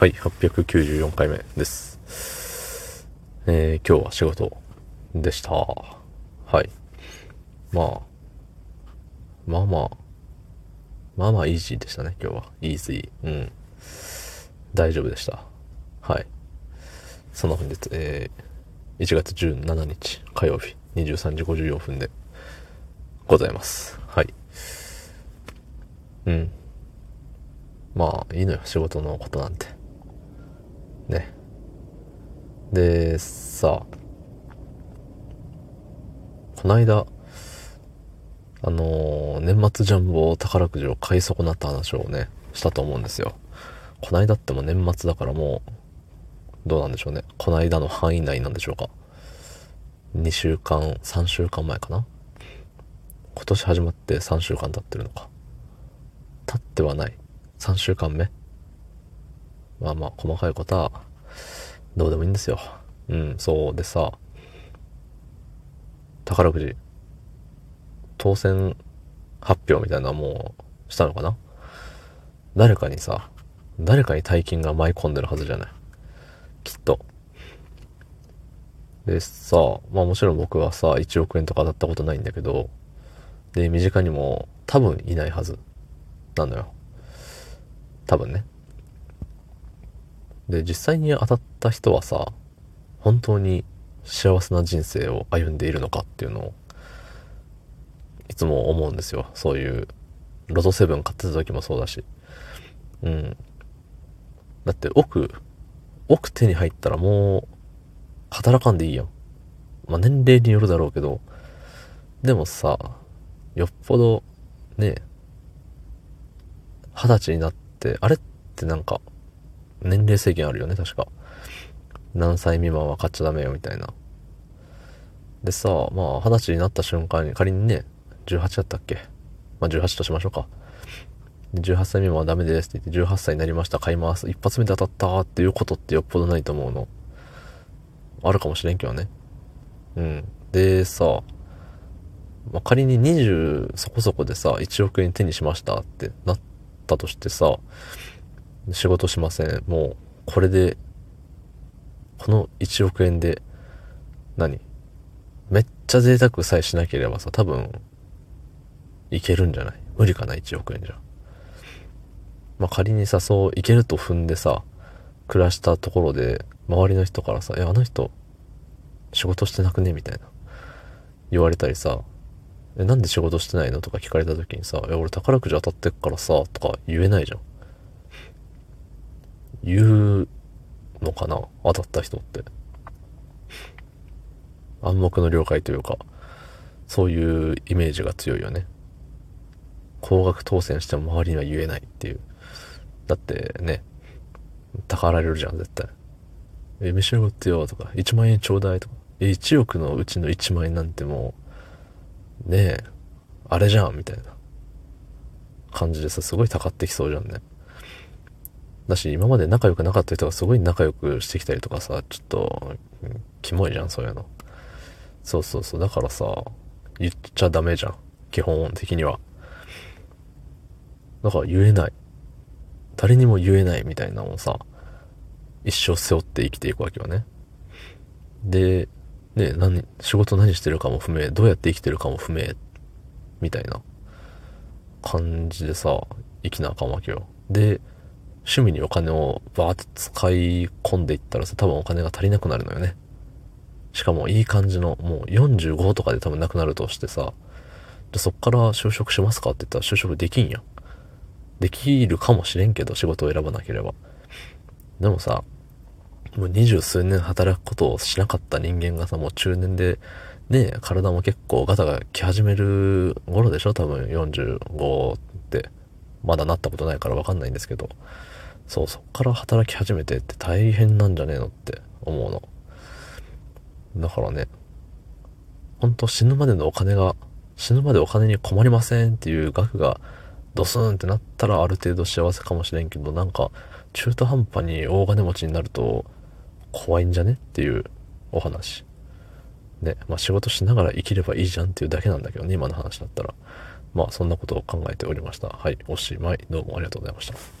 はい、894回目です。えー、今日は仕事でした。はい。まあ、まあまあ、まあまあイージーでしたね、今日は。イージー。うん。大丈夫でした。はい。その本日、えー、1月17日火曜日23時54分でございます。はい。うん。まあ、いいのよ、仕事のことなんて。ね。で、さ、こないだ、あの、年末ジャンボ宝くじを買い損なった話をね、したと思うんですよ。こないだっても年末だからもう、どうなんでしょうね。こないだの範囲内なんでしょうか。2週間、3週間前かな。今年始まって3週間経ってるのか。経ってはない。3週間目。まあまあ、細かいことは、どうでもいいんですよ。うん、そうでさ、宝くじ、当選発表みたいなもうしたのかな？誰かにさ、誰かに大金が舞い込んでるはずじゃない？きっと。でさ、まあもちろん僕はさ、1億円とか当たったことないんだけど、で、身近にも多分いないはずなのよ。多分ね。で、実際に当たった人はさ、本当に幸せな人生を歩んでいるのかっていうのを、いつも思うんですよ。そういう、ロトセブン買ってた時もそうだし。うん。だって奥、奥手に入ったらもう、働かんでいいやん。まあ、年齢によるだろうけど、でもさ、よっぽど、ね、二十歳になって、あれってなんか、年齢制限あるよね、確か。何歳未満は買っちゃダメよ、みたいな。でさ、まあ、二十歳になった瞬間に、仮にね、18だったっけ？まあ、18としましょうか。18歳未満はダメですって言って、18歳になりました、買います。一発目で当たったっていうことってよっぽどないと思うの。あるかもしれんけどね。うん。で、さ、まあ、仮に20そこそこでさ、1億円手にしましたってなったとしてさ、仕事しません。もう、これで、この1億円で何、めっちゃ贅沢さえしなければさ、多分、いけるんじゃない？無理かな、1億円じゃ。まあ、仮にさ、そういけると踏んでさ、暮らしたところで、周りの人からさ、え、あの人、仕事してなくね？みたいな。言われたりさ、え、なんで仕事してないの？とか聞かれた時にさ、え、俺宝くじ当たってっからさ、とか言えないじゃん。言うのかな？当たった人って。暗黙の了解というか、そういうイメージが強いよね。高額当選しても周りには言えないっていう。だってね、たかられるじゃん、絶対。え、召し上がってよとか、1万円ちょうだいとか。え、1億のうちの1万円なんてもう、ねえ、あれじゃん、みたいな感じでさ、すごいたかってきそうじゃんね。だし、今まで仲良くなかった人がすごい仲良くしてきたりとかさ、ちょっと、キモいじゃん、そういうの。そうそうそう。だからさ、言っちゃダメじゃん。基本的には。だから言えない。誰にも言えないみたいなのをさ、一生背負って生きていくわけよね。で、ね、何、仕事何してるかも不明、どうやって生きてるかも不明、みたいな感じでさ、生きなあかんわけよ。で、趣味にお金をバーって使い込んでいったらさ、多分お金が足りなくなるのよね。しかもいい感じの、もう45とかで多分なくなるとしてさ、じゃそっから就職しますかって言ったら就職できんやん。できるかもしれんけど、仕事を選ばなければ。でもさ、もう二十数年働くことをしなかった人間がさ、もう中年で、ね体も結構ガタが来始める頃でしょ？多分45って。まだなったことないからわかんないんですけど。そう、そっから働き始めてって大変なんじゃねえのって思うの。だからね、ほんと死ぬまでのお金が、死ぬまでお金に困りませんっていう額がドスンってなったらある程度幸せかもしれんけど、なんか中途半端に大金持ちになると怖いんじゃねっていうお話。ね、まあ仕事しながら生きればいいじゃんっていうだけなんだけどね、今の話だったら。まあそんなことを考えておりました。はい、おしまい。どうもありがとうございました。